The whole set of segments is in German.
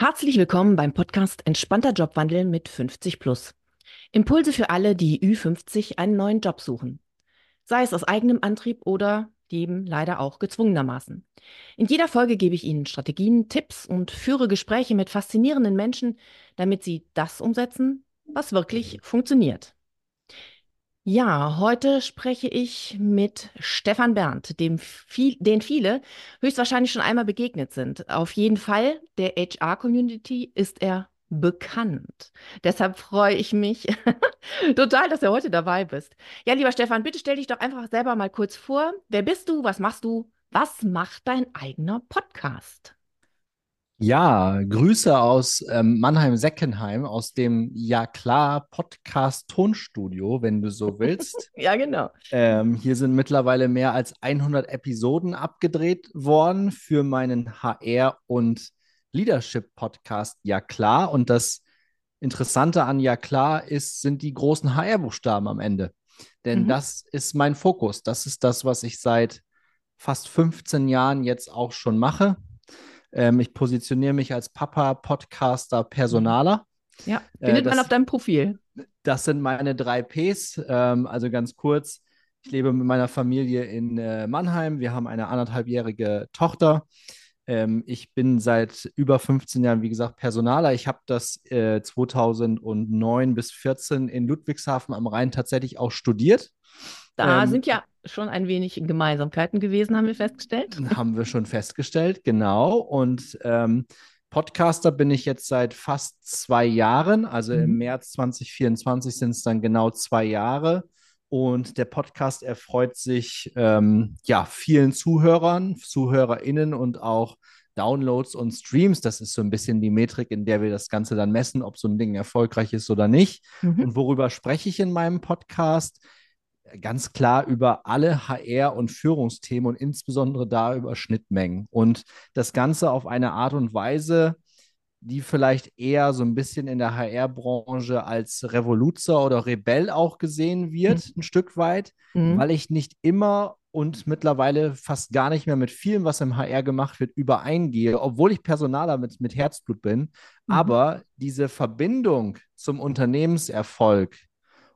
Herzlich willkommen beim Podcast Entspannter Jobwandel mit 50 plus. Impulse für alle, die Ü50 einen neuen Job suchen. Sei es aus eigenem Antrieb oder dem leider auch gezwungenermaßen. In jeder Folge gebe ich Ihnen Strategien, Tipps und führe Gespräche mit faszinierenden Menschen, damit Sie das umsetzen, was wirklich funktioniert. Ja, heute spreche ich mit Stefan Berndt, dem viel, den viele höchstwahrscheinlich schon einmal begegnet sind. Auf jeden Fall, der HR-Community ist er bekannt. Deshalb freue ich mich total, dass du heute dabei bist. Ja, lieber Stefan, bitte stell dich doch einfach selber mal kurz vor. Wer bist du? Was machst du? Was macht dein eigener Podcast? Ja, Grüße aus ähm, Mannheim-Seckenheim, aus dem Ja klar Podcast Tonstudio, wenn du so willst. ja, genau. Ähm, hier sind mittlerweile mehr als 100 Episoden abgedreht worden für meinen HR- und Leadership-Podcast Ja klar. Und das Interessante an Ja klar ist, sind die großen HR-Buchstaben am Ende. Denn mhm. das ist mein Fokus. Das ist das, was ich seit fast 15 Jahren jetzt auch schon mache ähm, ich positioniere mich als Papa, Podcaster, Personaler. Ja, äh, findet äh, das, man auf deinem Profil. Das sind meine drei Ps. Ähm, also ganz kurz, ich lebe mit meiner Familie in äh, Mannheim. Wir haben eine anderthalbjährige Tochter. Ähm, ich bin seit über 15 Jahren, wie gesagt, Personaler. Ich habe das äh, 2009 bis 2014 in Ludwigshafen am Rhein tatsächlich auch studiert. Da ähm, sind ja schon ein wenig Gemeinsamkeiten gewesen, haben wir festgestellt. Haben wir schon festgestellt, genau. Und ähm, Podcaster bin ich jetzt seit fast zwei Jahren. Also mhm. im März 2024 sind es dann genau zwei Jahre. Und der Podcast erfreut sich ähm, ja vielen Zuhörern, ZuhörerInnen und auch Downloads und Streams. Das ist so ein bisschen die Metrik, in der wir das Ganze dann messen, ob so ein Ding erfolgreich ist oder nicht. Mhm. Und worüber spreche ich in meinem Podcast? Ganz klar über alle HR- und Führungsthemen und insbesondere da über Schnittmengen. Und das Ganze auf eine Art und Weise, die vielleicht eher so ein bisschen in der HR-Branche als Revoluzer oder Rebell auch gesehen wird, mhm. ein Stück weit, mhm. weil ich nicht immer und mittlerweile fast gar nicht mehr mit vielem, was im HR gemacht wird, übereingehe, obwohl ich Personaler mit, mit Herzblut bin. Mhm. Aber diese Verbindung zum Unternehmenserfolg,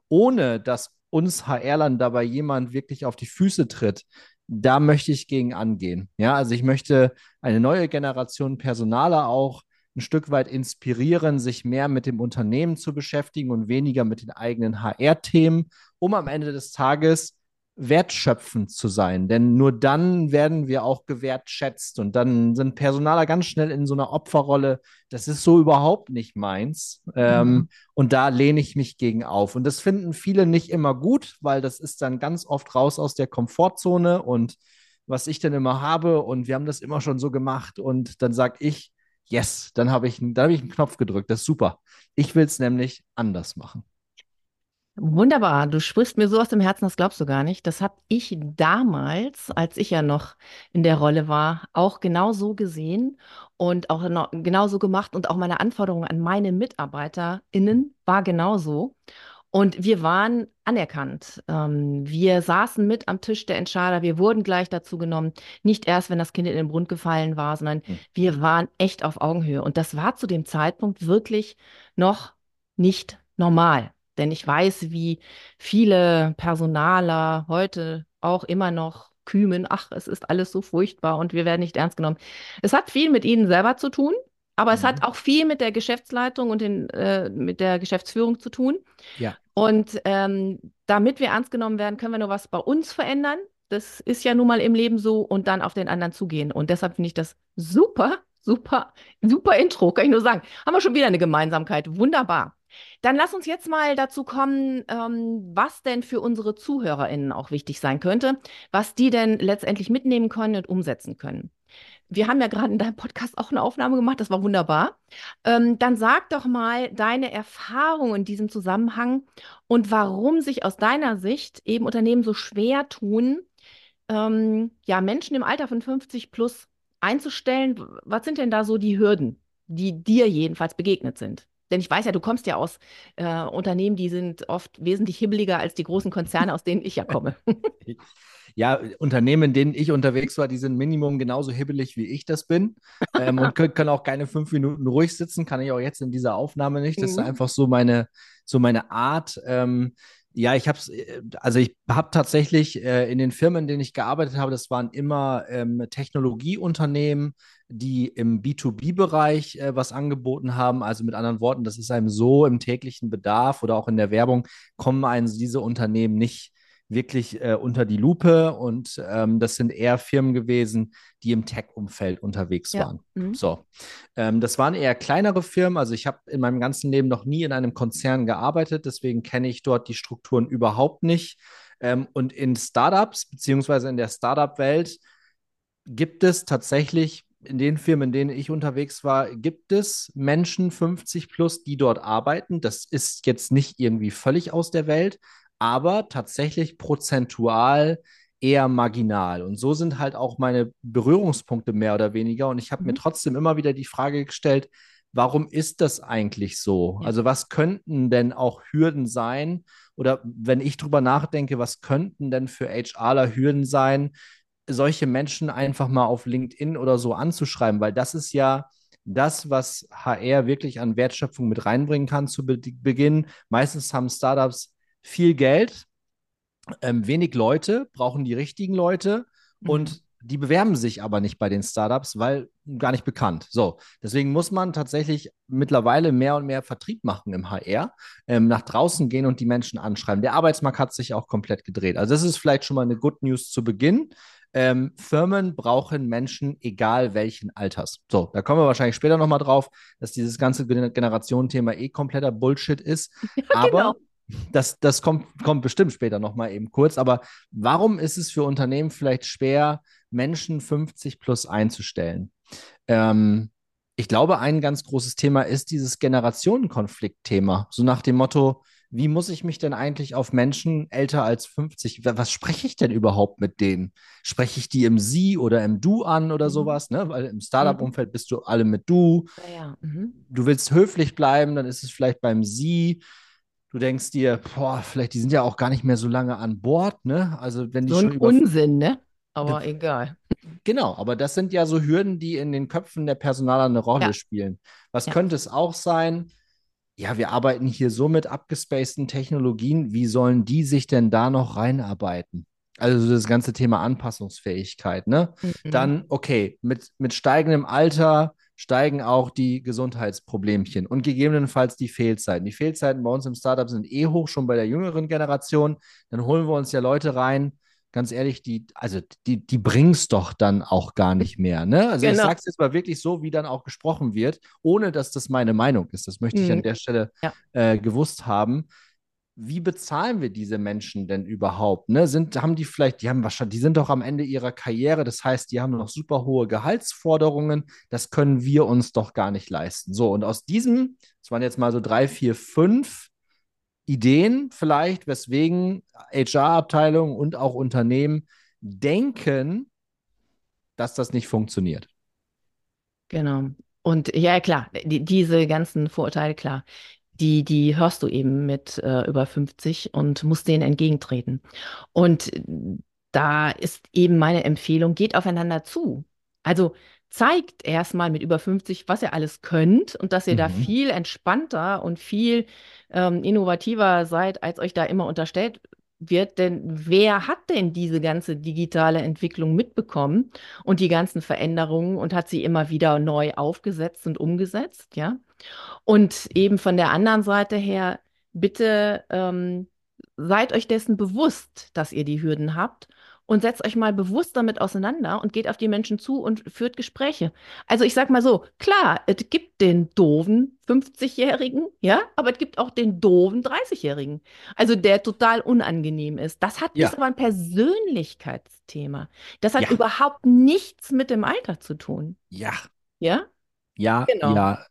ohne dass uns HR-Lern dabei jemand wirklich auf die Füße tritt, da möchte ich gegen angehen. Ja, also ich möchte eine neue Generation Personaler auch ein Stück weit inspirieren, sich mehr mit dem Unternehmen zu beschäftigen und weniger mit den eigenen HR-Themen, um am Ende des Tages wertschöpfend zu sein. Denn nur dann werden wir auch gewertschätzt und dann sind Personaler ganz schnell in so einer Opferrolle. Das ist so überhaupt nicht meins. Ähm, mhm. Ähm, und da lehne ich mich gegen auf. Und das finden viele nicht immer gut, weil das ist dann ganz oft raus aus der Komfortzone und was ich dann immer habe. Und wir haben das immer schon so gemacht. Und dann sage ich, yes, dann habe ich, hab ich einen Knopf gedrückt. Das ist super. Ich will es nämlich anders machen. Wunderbar, du sprichst mir so aus dem Herzen, das glaubst du gar nicht. Das habe ich damals, als ich ja noch in der Rolle war, auch genau so gesehen und auch noch genau so gemacht und auch meine Anforderungen an meine MitarbeiterInnen war genauso. Und wir waren anerkannt. Ähm, wir saßen mit am Tisch der Entscheider. Wir wurden gleich dazu genommen. Nicht erst, wenn das Kind in den Brunnen gefallen war, sondern mhm. wir waren echt auf Augenhöhe. Und das war zu dem Zeitpunkt wirklich noch nicht normal. Denn ich weiß, wie viele Personaler heute auch immer noch kümen, ach, es ist alles so furchtbar und wir werden nicht ernst genommen. Es hat viel mit ihnen selber zu tun, aber mhm. es hat mhm. auch viel mit der Geschäftsleitung und den, äh, mit der Geschäftsführung zu tun. Ja. Und ähm, damit wir ernst genommen werden, können wir nur was bei uns verändern. Das ist ja nun mal im Leben so und dann auf den anderen zugehen. Und deshalb finde ich das super, super, super Intro, kann ich nur sagen. Haben wir schon wieder eine Gemeinsamkeit. Wunderbar. Dann lass uns jetzt mal dazu kommen, ähm, was denn für unsere ZuhörerInnen auch wichtig sein könnte, was die denn letztendlich mitnehmen können und umsetzen können. Wir haben ja gerade in deinem Podcast auch eine Aufnahme gemacht, das war wunderbar. Ähm, dann sag doch mal deine Erfahrung in diesem Zusammenhang und warum sich aus deiner Sicht eben Unternehmen so schwer tun, ähm, ja, Menschen im Alter von 50 plus einzustellen. Was sind denn da so die Hürden, die dir jedenfalls begegnet sind? Denn ich weiß ja, du kommst ja aus äh, Unternehmen, die sind oft wesentlich hibbeliger als die großen Konzerne, aus denen ich ja komme. ja, Unternehmen, in denen ich unterwegs war, die sind Minimum genauso hibbelig, wie ich das bin. Ähm, und können, können, auch keine fünf Minuten ruhig sitzen, kann ich auch jetzt in dieser Aufnahme nicht. Das ist mhm. einfach so meine, so meine Art. Ähm, ja, ich habe äh, also ich habe tatsächlich äh, in den Firmen, in denen ich gearbeitet habe, das waren immer ähm, Technologieunternehmen, die im B2B-Bereich äh, was angeboten haben. Also mit anderen Worten, das ist einem so im täglichen Bedarf oder auch in der Werbung, kommen einem diese Unternehmen nicht wirklich äh, unter die Lupe und ähm, das sind eher Firmen gewesen, die im Tech-Umfeld unterwegs ja. waren. Mhm. So, ähm, das waren eher kleinere Firmen. Also ich habe in meinem ganzen Leben noch nie in einem Konzern gearbeitet, deswegen kenne ich dort die Strukturen überhaupt nicht. Ähm, und in Startups beziehungsweise in der Startup-Welt gibt es tatsächlich in den Firmen, in denen ich unterwegs war, gibt es Menschen 50 plus, die dort arbeiten. Das ist jetzt nicht irgendwie völlig aus der Welt, aber tatsächlich prozentual eher marginal. Und so sind halt auch meine Berührungspunkte mehr oder weniger. Und ich habe mhm. mir trotzdem immer wieder die Frage gestellt, warum ist das eigentlich so? Ja. Also was könnten denn auch Hürden sein? Oder wenn ich drüber nachdenke, was könnten denn für HRler Hürden sein, solche Menschen einfach mal auf LinkedIn oder so anzuschreiben? Weil das ist ja das, was HR wirklich an Wertschöpfung mit reinbringen kann zu Be Beginn. Meistens haben Startups viel Geld, ähm, wenig Leute, brauchen die richtigen Leute mhm. und die bewerben sich aber nicht bei den Startups, weil gar nicht bekannt. So, deswegen muss man tatsächlich mittlerweile mehr und mehr Vertrieb machen im HR, ähm, nach draußen gehen und die Menschen anschreiben. Der Arbeitsmarkt hat sich auch komplett gedreht. Also das ist vielleicht schon mal eine Good News zu Beginn. Ähm, Firmen brauchen Menschen, egal welchen Alters. So, da kommen wir wahrscheinlich später nochmal drauf, dass dieses ganze Generationenthema eh kompletter Bullshit ist. Ja, aber genau das, das kommt, kommt bestimmt später nochmal eben kurz. Aber warum ist es für Unternehmen vielleicht schwer, Menschen 50 plus einzustellen? Ähm, ich glaube, ein ganz großes Thema ist dieses Generationenkonflikt-Thema. So nach dem Motto, wie muss ich mich denn eigentlich auf Menschen älter als 50, was spreche ich denn überhaupt mit denen? Spreche ich die im Sie oder im Du an oder mhm. sowas? Ne? Weil im Startup-Umfeld bist du alle mit Du. Ja, ja. Mhm. Du willst höflich bleiben, dann ist es vielleicht beim Sie. Du denkst dir, boah, vielleicht die sind ja auch gar nicht mehr so lange an Bord, ne? Also wenn die so schon ein Unsinn, ne? Aber egal. Genau, aber das sind ja so Hürden, die in den Köpfen der Personaler eine Rolle ja. spielen. Was ja. könnte es auch sein? Ja, wir arbeiten hier so mit abgespaceden Technologien. Wie sollen die sich denn da noch reinarbeiten? Also das ganze Thema Anpassungsfähigkeit, ne? Mhm. Dann, okay, mit, mit steigendem Alter steigen auch die Gesundheitsproblemchen und gegebenenfalls die Fehlzeiten. Die Fehlzeiten bei uns im Startup sind eh hoch, schon bei der jüngeren Generation. Dann holen wir uns ja Leute rein, ganz ehrlich, die, also die, die bring's doch dann auch gar nicht mehr. Ne? Also genau. ich sage es jetzt mal wirklich so, wie dann auch gesprochen wird, ohne dass das meine Meinung ist. Das möchte ich mhm. an der Stelle ja. äh, gewusst haben wie bezahlen wir diese Menschen denn überhaupt? Ne? Sind, haben die vielleicht, die haben wahrscheinlich, die sind doch am Ende ihrer Karriere, das heißt, die haben noch super hohe Gehaltsforderungen, das können wir uns doch gar nicht leisten. So, und aus diesem, das waren jetzt mal so drei, vier, fünf Ideen vielleicht, weswegen HR-Abteilungen und auch Unternehmen denken, dass das nicht funktioniert. Genau. Und ja, klar, die, diese ganzen Vorurteile, klar die, die hörst du eben mit äh, über 50 und musst denen entgegentreten. Und da ist eben meine Empfehlung, geht aufeinander zu. Also zeigt erstmal mit über 50, was ihr alles könnt und dass ihr mhm. da viel entspannter und viel ähm, innovativer seid, als euch da immer unterstellt wird. Denn wer hat denn diese ganze digitale Entwicklung mitbekommen und die ganzen Veränderungen und hat sie immer wieder neu aufgesetzt und umgesetzt? Ja. Und eben von der anderen Seite her, bitte ähm, seid euch dessen bewusst, dass ihr die Hürden habt und setzt euch mal bewusst damit auseinander und geht auf die Menschen zu und führt Gespräche. Also ich sag mal so, klar, es gibt den doofen 50-Jährigen, ja, aber es gibt auch den doofen 30-Jährigen. Also der total unangenehm ist. Das hat ja. ist aber ein Persönlichkeitsthema. Das hat ja. überhaupt nichts mit dem Alter zu tun. Ja. Ja? Ja, genau. ja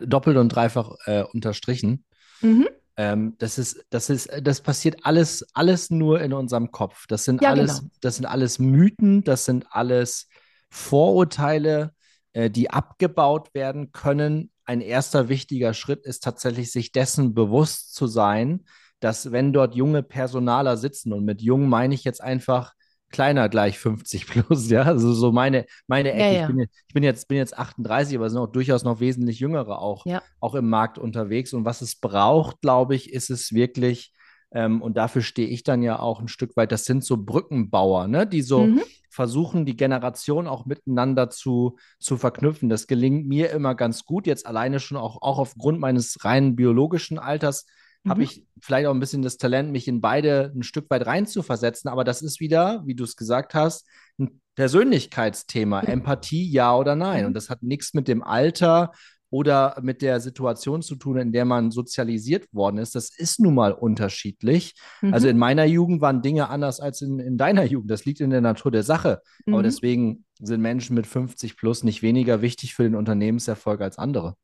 doppelt und dreifach äh, unterstrichen. Mhm. Ähm, das ist, das ist, das passiert alles, alles nur in unserem Kopf. Das sind ja, alles, genau. das sind alles Mythen, das sind alles Vorurteile, äh, die abgebaut werden können, ein erster wichtiger Schritt ist tatsächlich, sich dessen bewusst zu sein, dass wenn dort junge Personaler sitzen, und mit jung meine ich jetzt einfach kleiner gleich 50 plus, ja, also so meine, meine Ecke. Ja, Ich ja, bin, jetzt- ich bin jetzt, bin jetzt 38, aber es sind auch durchaus noch wesentlich Jüngere auch, ja. auch im Markt unterwegs. Und was es braucht, glaube ich, ist es wirklich, ähm, und dafür stehe ich dann ja auch ein Stück weit, das sind so Brückenbauer, ne, die so Mhm. versuchen, die Generation auch miteinander zu, zu verknüpfen. Das gelingt mir immer ganz gut, jetzt alleine schon auch, auch aufgrund meines rein biologischen Alters habe Mhm. ich vielleicht auch ein bisschen das Talent, mich in beide ein Stück weit reinzuversetzen. Aber das ist wieder, wie du es gesagt hast, ein Persönlichkeitsthema. Empathie, ja oder nein. Mhm. Und das hat nichts mit dem Alter oder mit der Situation zu tun, in der man sozialisiert worden ist. Das ist nun mal unterschiedlich. Also Mhm. in meiner Jugend waren Dinge anders als in, in deiner Jugend. Das liegt in der Natur der Sache. Aber Mhm. deswegen sind Menschen mit 50 plus nicht weniger wichtig für den Unternehmenserfolg als andere.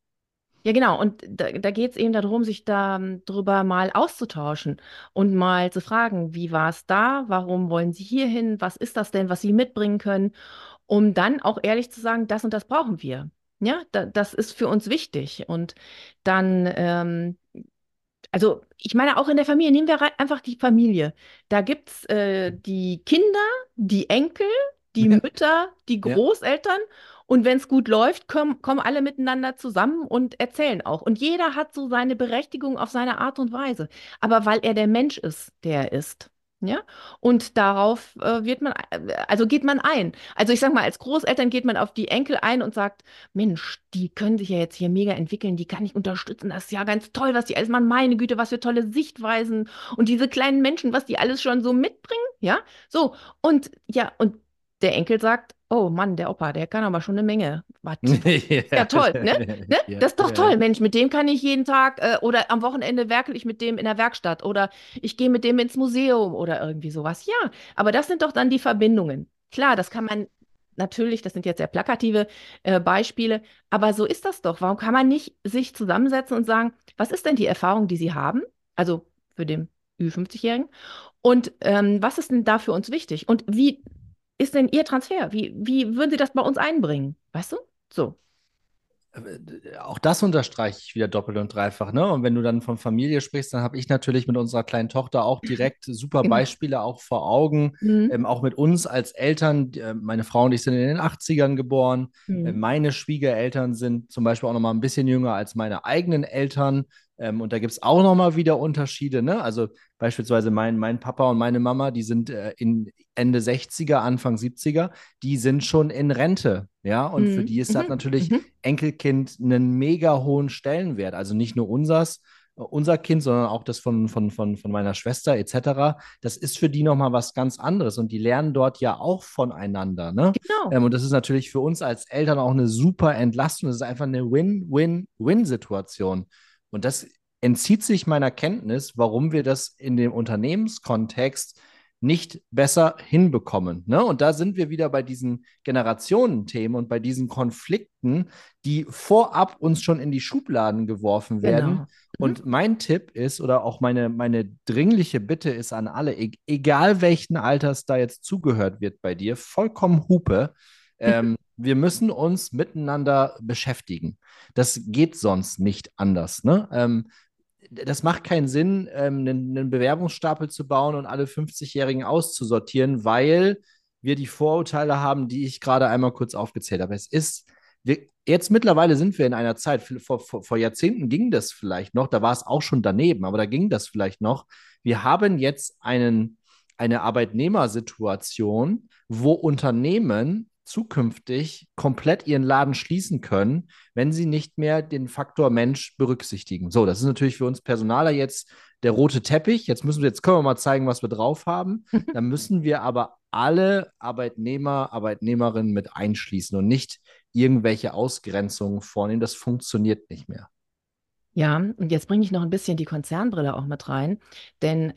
Ja, genau. Und da, da geht es eben darum, sich da ähm, drüber mal auszutauschen und mal zu fragen, wie war es da? Warum wollen Sie hier hin? Was ist das denn, was Sie mitbringen können? Um dann auch ehrlich zu sagen, das und das brauchen wir. Ja, da, das ist für uns wichtig. Und dann, ähm, also ich meine, auch in der Familie, nehmen wir einfach die Familie. Da gibt es äh, die Kinder, die Enkel, die Ja. Mütter, die Ja. Und wenn es gut läuft, kommen, kommen alle miteinander zusammen und erzählen auch. Und jeder hat so seine Berechtigung auf seine Art und Weise. Aber weil er der Mensch ist, der er ist. Ja, und darauf äh, wird man, äh, also geht man ein. Also ich sag mal, als Großeltern geht man auf die Enkel ein und sagt, Mensch, die können sich ja jetzt hier mega entwickeln, die kann ich unterstützen. Das ist ja ganz toll, was die alles machen. Meine Güte, was für tolle Sichtweisen und diese kleinen Menschen, was die alles schon so mitbringen. Ja, so. Und ja, und der Enkel sagt, oh Mann, der Opa, der kann aber schon eine Menge. Was? Ja, toll, ne? Ne? Ja, Das ist doch ja. toll, Mensch, mit dem kann ich jeden Tag äh, oder am Wochenende werkel ich mit dem in der Werkstatt oder ich gehe mit dem ins Museum oder irgendwie sowas. Ja, aber das sind doch dann die Verbindungen. Klar, das kann man natürlich, das sind jetzt sehr plakative äh, Beispiele, aber so ist das doch. Warum kann man nicht sich zusammensetzen und sagen, was ist denn die Erfahrung, die Sie haben? Also für den Ü50-Jährigen. Und ähm, was ist denn da für uns wichtig? Und wie ist denn Ihr Transfer? Wie, wie würden Sie das bei uns einbringen? Weißt du? So. Auch das unterstreiche ich wieder doppelt und dreifach. Ne? Und wenn du dann von Familie sprichst, dann habe ich natürlich mit unserer kleinen Tochter auch direkt super Genau. Beispiele auch vor Augen. Mhm. Ähm, auch mit uns als Eltern. Äh, Meine Frau und ich sind in den 80ern geboren. Äh, Mhm. meine Schwiegereltern sind zum Beispiel auch noch mal ein bisschen jünger als meine eigenen Eltern. Ähm, und da gibt es auch noch mal wieder Unterschiede. Ne? Also beispielsweise mein, mein Papa und meine Mama, die sind äh, in Ende 60er, Anfang 70er, die sind schon in Rente. Ja, und für Mhm. die ist das Mhm. natürlich Mhm. Enkelkind einen mega hohen Stellenwert. Also nicht nur unsers, unser Kind, sondern auch das von, von, von, von meiner Schwester etc. Das ist für die nochmal was ganz anderes und die lernen dort ja auch voneinander. Ne? Genau. Ähm, und das ist natürlich für uns als Eltern auch eine super Entlastung. Das ist einfach eine Win-Win-Win-Situation. Und das entzieht sich meiner Kenntnis, warum wir das in dem Unternehmenskontext nicht besser hinbekommen. Ne? Und da sind wir wieder bei diesen Generationenthemen und bei diesen Konflikten, die vorab uns schon in die Schubladen geworfen werden. Genau. Mhm. Und mein Tipp ist, oder auch meine, meine dringliche Bitte ist an alle, e egal welchen Alters da jetzt zugehört wird bei dir, vollkommen Hupe. Ähm, wir müssen uns miteinander beschäftigen. Das geht sonst nicht anders. Ne? Ähm, das macht keinen Sinn, ähm, einen, einen Bewerbungsstapel zu bauen und alle 50-Jährigen auszusortieren, weil wir die Vorurteile haben, die ich gerade einmal kurz aufgezählt habe. Es ist, wir, jetzt mittlerweile sind wir in einer Zeit, vor, vor, vor Jahrzehnten ging das vielleicht noch, da war es auch schon daneben, aber da ging das vielleicht noch. Wir haben jetzt einen, eine Arbeitnehmersituation, wo Unternehmen zukünftig komplett ihren Laden schließen können, wenn sie nicht mehr den Faktor Mensch berücksichtigen. So, das ist natürlich für uns Personaler jetzt der rote Teppich. Jetzt müssen wir, jetzt können wir mal zeigen, was wir drauf haben. Dann müssen wir aber alle Arbeitnehmer, Arbeitnehmerinnen mit einschließen und nicht irgendwelche Ausgrenzungen vornehmen. Das funktioniert nicht mehr. Ja, und jetzt bringe ich noch ein bisschen die Konzernbrille auch mit rein, denn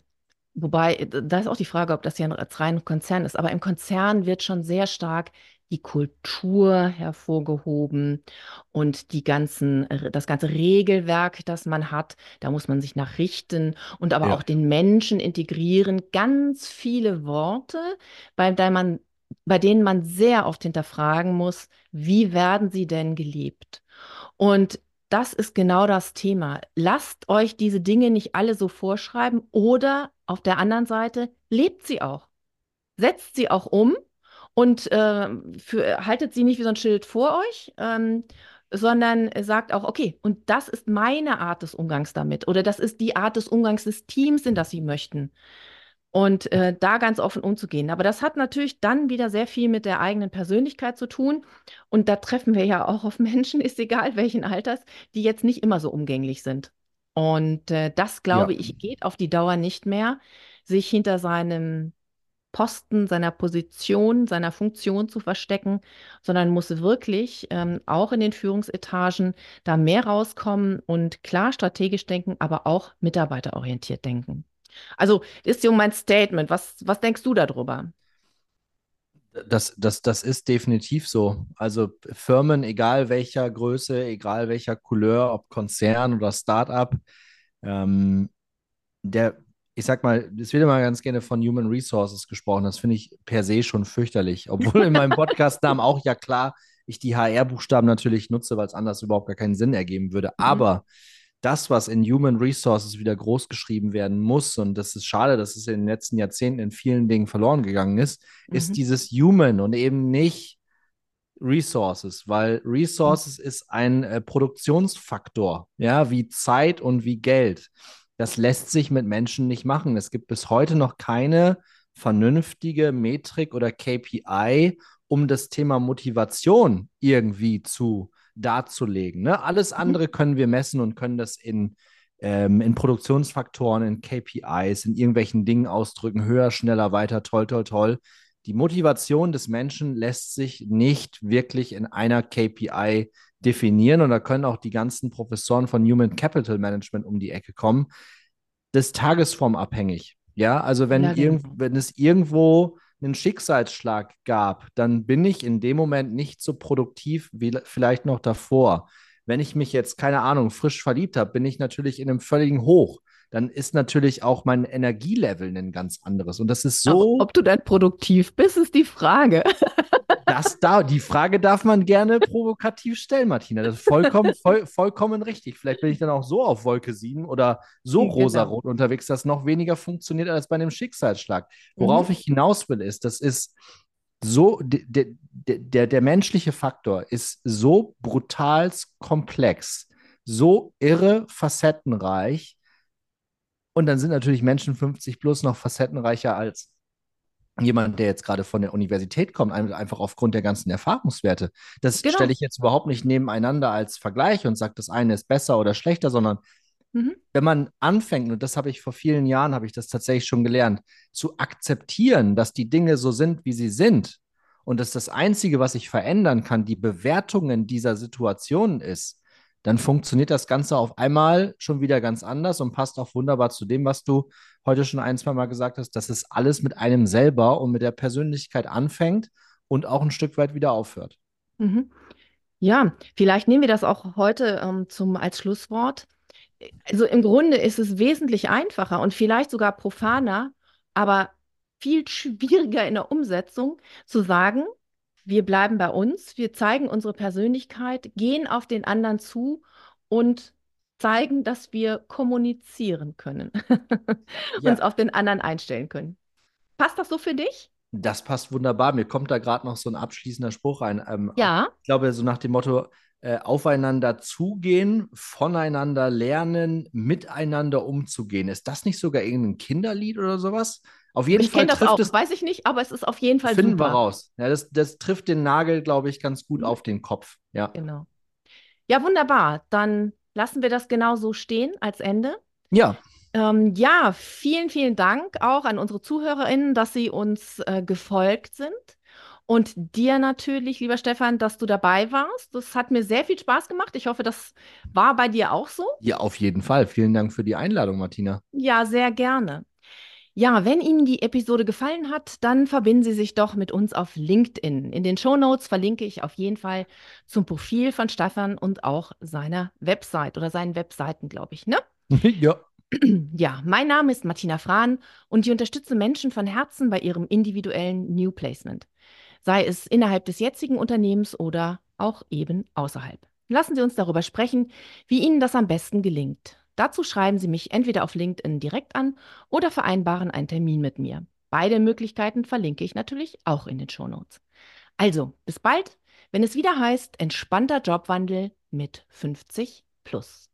wobei, da ist auch die Frage, ob das ja ein rein Konzern ist, aber im Konzern wird schon sehr stark die Kultur hervorgehoben und die ganzen, das ganze Regelwerk, das man hat, da muss man sich nach richten und aber Ja. auch den Menschen integrieren. Ganz viele Worte, bei man, bei denen man sehr oft hinterfragen muss, wie werden sie denn gelebt? Und das ist genau das Thema. Lasst euch diese Dinge nicht alle so vorschreiben oder auf der anderen Seite lebt sie auch. Setzt sie auch um und äh, für, haltet sie nicht wie so ein Schild vor euch, ähm, sondern sagt auch, okay, und das ist meine Art des Umgangs damit oder das ist die Art des Umgangs des Teams, in das sie möchten. Und äh, da ganz offen umzugehen. Aber das hat natürlich dann wieder sehr viel mit der eigenen Persönlichkeit zu tun. Und da treffen wir ja auch auf Menschen, ist egal welchen Alters, die jetzt nicht immer so umgänglich sind. Und äh, das, glaube ja. ich, geht auf die Dauer nicht mehr, sich hinter seinem Posten, seiner Position, seiner Funktion zu verstecken, sondern muss wirklich ähm, auch in den Führungsetagen da mehr rauskommen und klar strategisch denken, aber auch mitarbeiterorientiert denken. Also ist so mein Statement. Was, was denkst du darüber? Das, das, das ist definitiv so. Also Firmen, egal welcher Größe, egal welcher Couleur, ob Konzern oder Startup, ähm, der, ich sag mal, es wird immer ganz gerne von Human Resources gesprochen. Das finde ich per se schon fürchterlich. Obwohl in meinem Podcast-Namen auch ja klar ich die HR-Buchstaben natürlich nutze, weil es anders überhaupt gar keinen Sinn ergeben würde. Mhm. Aber das, was in Human Resources wieder groß geschrieben werden muss, und das ist schade, dass es in den letzten Jahrzehnten in vielen Dingen verloren gegangen ist, mhm. ist dieses Human und eben nicht Resources, weil Resources mhm. ist ein äh, Produktionsfaktor, ja, wie Zeit und wie Geld. Das lässt sich mit Menschen nicht machen. Es gibt bis heute noch keine vernünftige Metrik oder KPI, um das Thema Motivation irgendwie zu darzulegen. Ne? Alles mhm. andere können wir messen und können das in, ähm, in Produktionsfaktoren, in KPIs, in irgendwelchen Dingen ausdrücken. Höher, schneller, weiter, toll, toll, toll. Die Motivation des Menschen lässt sich nicht wirklich in einer KPI definieren und da können auch die ganzen Professoren von Human Capital Management um die Ecke kommen. Das ist tagesformabhängig. Ja, also wenn, ja, genau. wenn es irgendwo einen Schicksalsschlag gab, dann bin ich in dem Moment nicht so produktiv wie vielleicht noch davor. Wenn ich mich jetzt, keine Ahnung, frisch verliebt habe, bin ich natürlich in einem völligen Hoch. Dann ist natürlich auch mein Energielevel ein ganz anderes. Und das ist so. Auch ob du dann produktiv bist, ist die Frage. Das da, die Frage darf man gerne provokativ stellen, Martina. Das ist vollkommen, voll, vollkommen richtig. Vielleicht bin ich dann auch so auf Wolke 7 oder so genau. rosarot unterwegs, dass noch weniger funktioniert als bei einem Schicksalsschlag. Worauf mhm. ich hinaus will, ist, das ist so, der, der, der menschliche Faktor ist so brutal komplex, so irre facettenreich. Und dann sind natürlich Menschen 50 plus noch facettenreicher als jemand, der jetzt gerade von der Universität kommt, einfach aufgrund der ganzen Erfahrungswerte. Das genau. stelle ich jetzt überhaupt nicht nebeneinander als Vergleich und sage, das eine ist besser oder schlechter, sondern mhm. wenn man anfängt, und das habe ich vor vielen Jahren, habe ich das tatsächlich schon gelernt, zu akzeptieren, dass die Dinge so sind, wie sie sind und dass das Einzige, was ich verändern kann, die Bewertungen dieser Situationen ist, dann funktioniert das Ganze auf einmal schon wieder ganz anders und passt auch wunderbar zu dem, was du heute schon ein, zwei Mal gesagt hast, dass es alles mit einem selber und mit der Persönlichkeit anfängt und auch ein Stück weit wieder aufhört. Mhm. Ja, vielleicht nehmen wir das auch heute ähm, zum, als Schlusswort. Also im Grunde ist es wesentlich einfacher und vielleicht sogar profaner, aber viel schwieriger in der Umsetzung zu sagen, wir bleiben bei uns, wir zeigen unsere Persönlichkeit, gehen auf den anderen zu und zeigen, dass wir kommunizieren können, ja. uns auf den anderen einstellen können. Passt das so für dich? Das passt wunderbar. Mir kommt da gerade noch so ein abschließender Spruch ein. Ähm, ja. Ich glaube, so nach dem Motto, äh, aufeinander zugehen, voneinander lernen, miteinander umzugehen. Ist das nicht sogar irgendein Kinderlied oder sowas? Auf jeden ich Fall trifft das auch, es, weiß ich nicht, aber es ist auf jeden Fall Finden super. wir raus. Ja, das, das trifft den Nagel, glaube ich, ganz gut mhm. auf den Kopf. Ja. Genau. Ja, wunderbar. Dann lassen wir das genau so stehen als Ende. Ja. Ähm, ja, vielen, vielen Dank auch an unsere ZuhörerInnen, dass sie uns äh, gefolgt sind. Und dir natürlich, lieber Stefan, dass du dabei warst. Das hat mir sehr viel Spaß gemacht. Ich hoffe, das war bei dir auch so. Ja, auf jeden Fall. Vielen Dank für die Einladung, Martina. Ja, sehr gerne. Ja, wenn Ihnen die Episode gefallen hat, dann verbinden Sie sich doch mit uns auf LinkedIn. In den Show Notes verlinke ich auf jeden Fall zum Profil von Stefan und auch seiner Website oder seinen Webseiten, glaube ich, ne? ja. Ja, mein Name ist Martina Frahn und ich unterstütze Menschen von Herzen bei ihrem individuellen New Placement, sei es innerhalb des jetzigen Unternehmens oder auch eben außerhalb. Lassen Sie uns darüber sprechen, wie Ihnen das am besten gelingt. Dazu schreiben Sie mich entweder auf LinkedIn direkt an oder vereinbaren einen Termin mit mir. Beide Möglichkeiten verlinke ich natürlich auch in den Shownotes. Also, bis bald, wenn es wieder heißt entspannter Jobwandel mit 50 plus.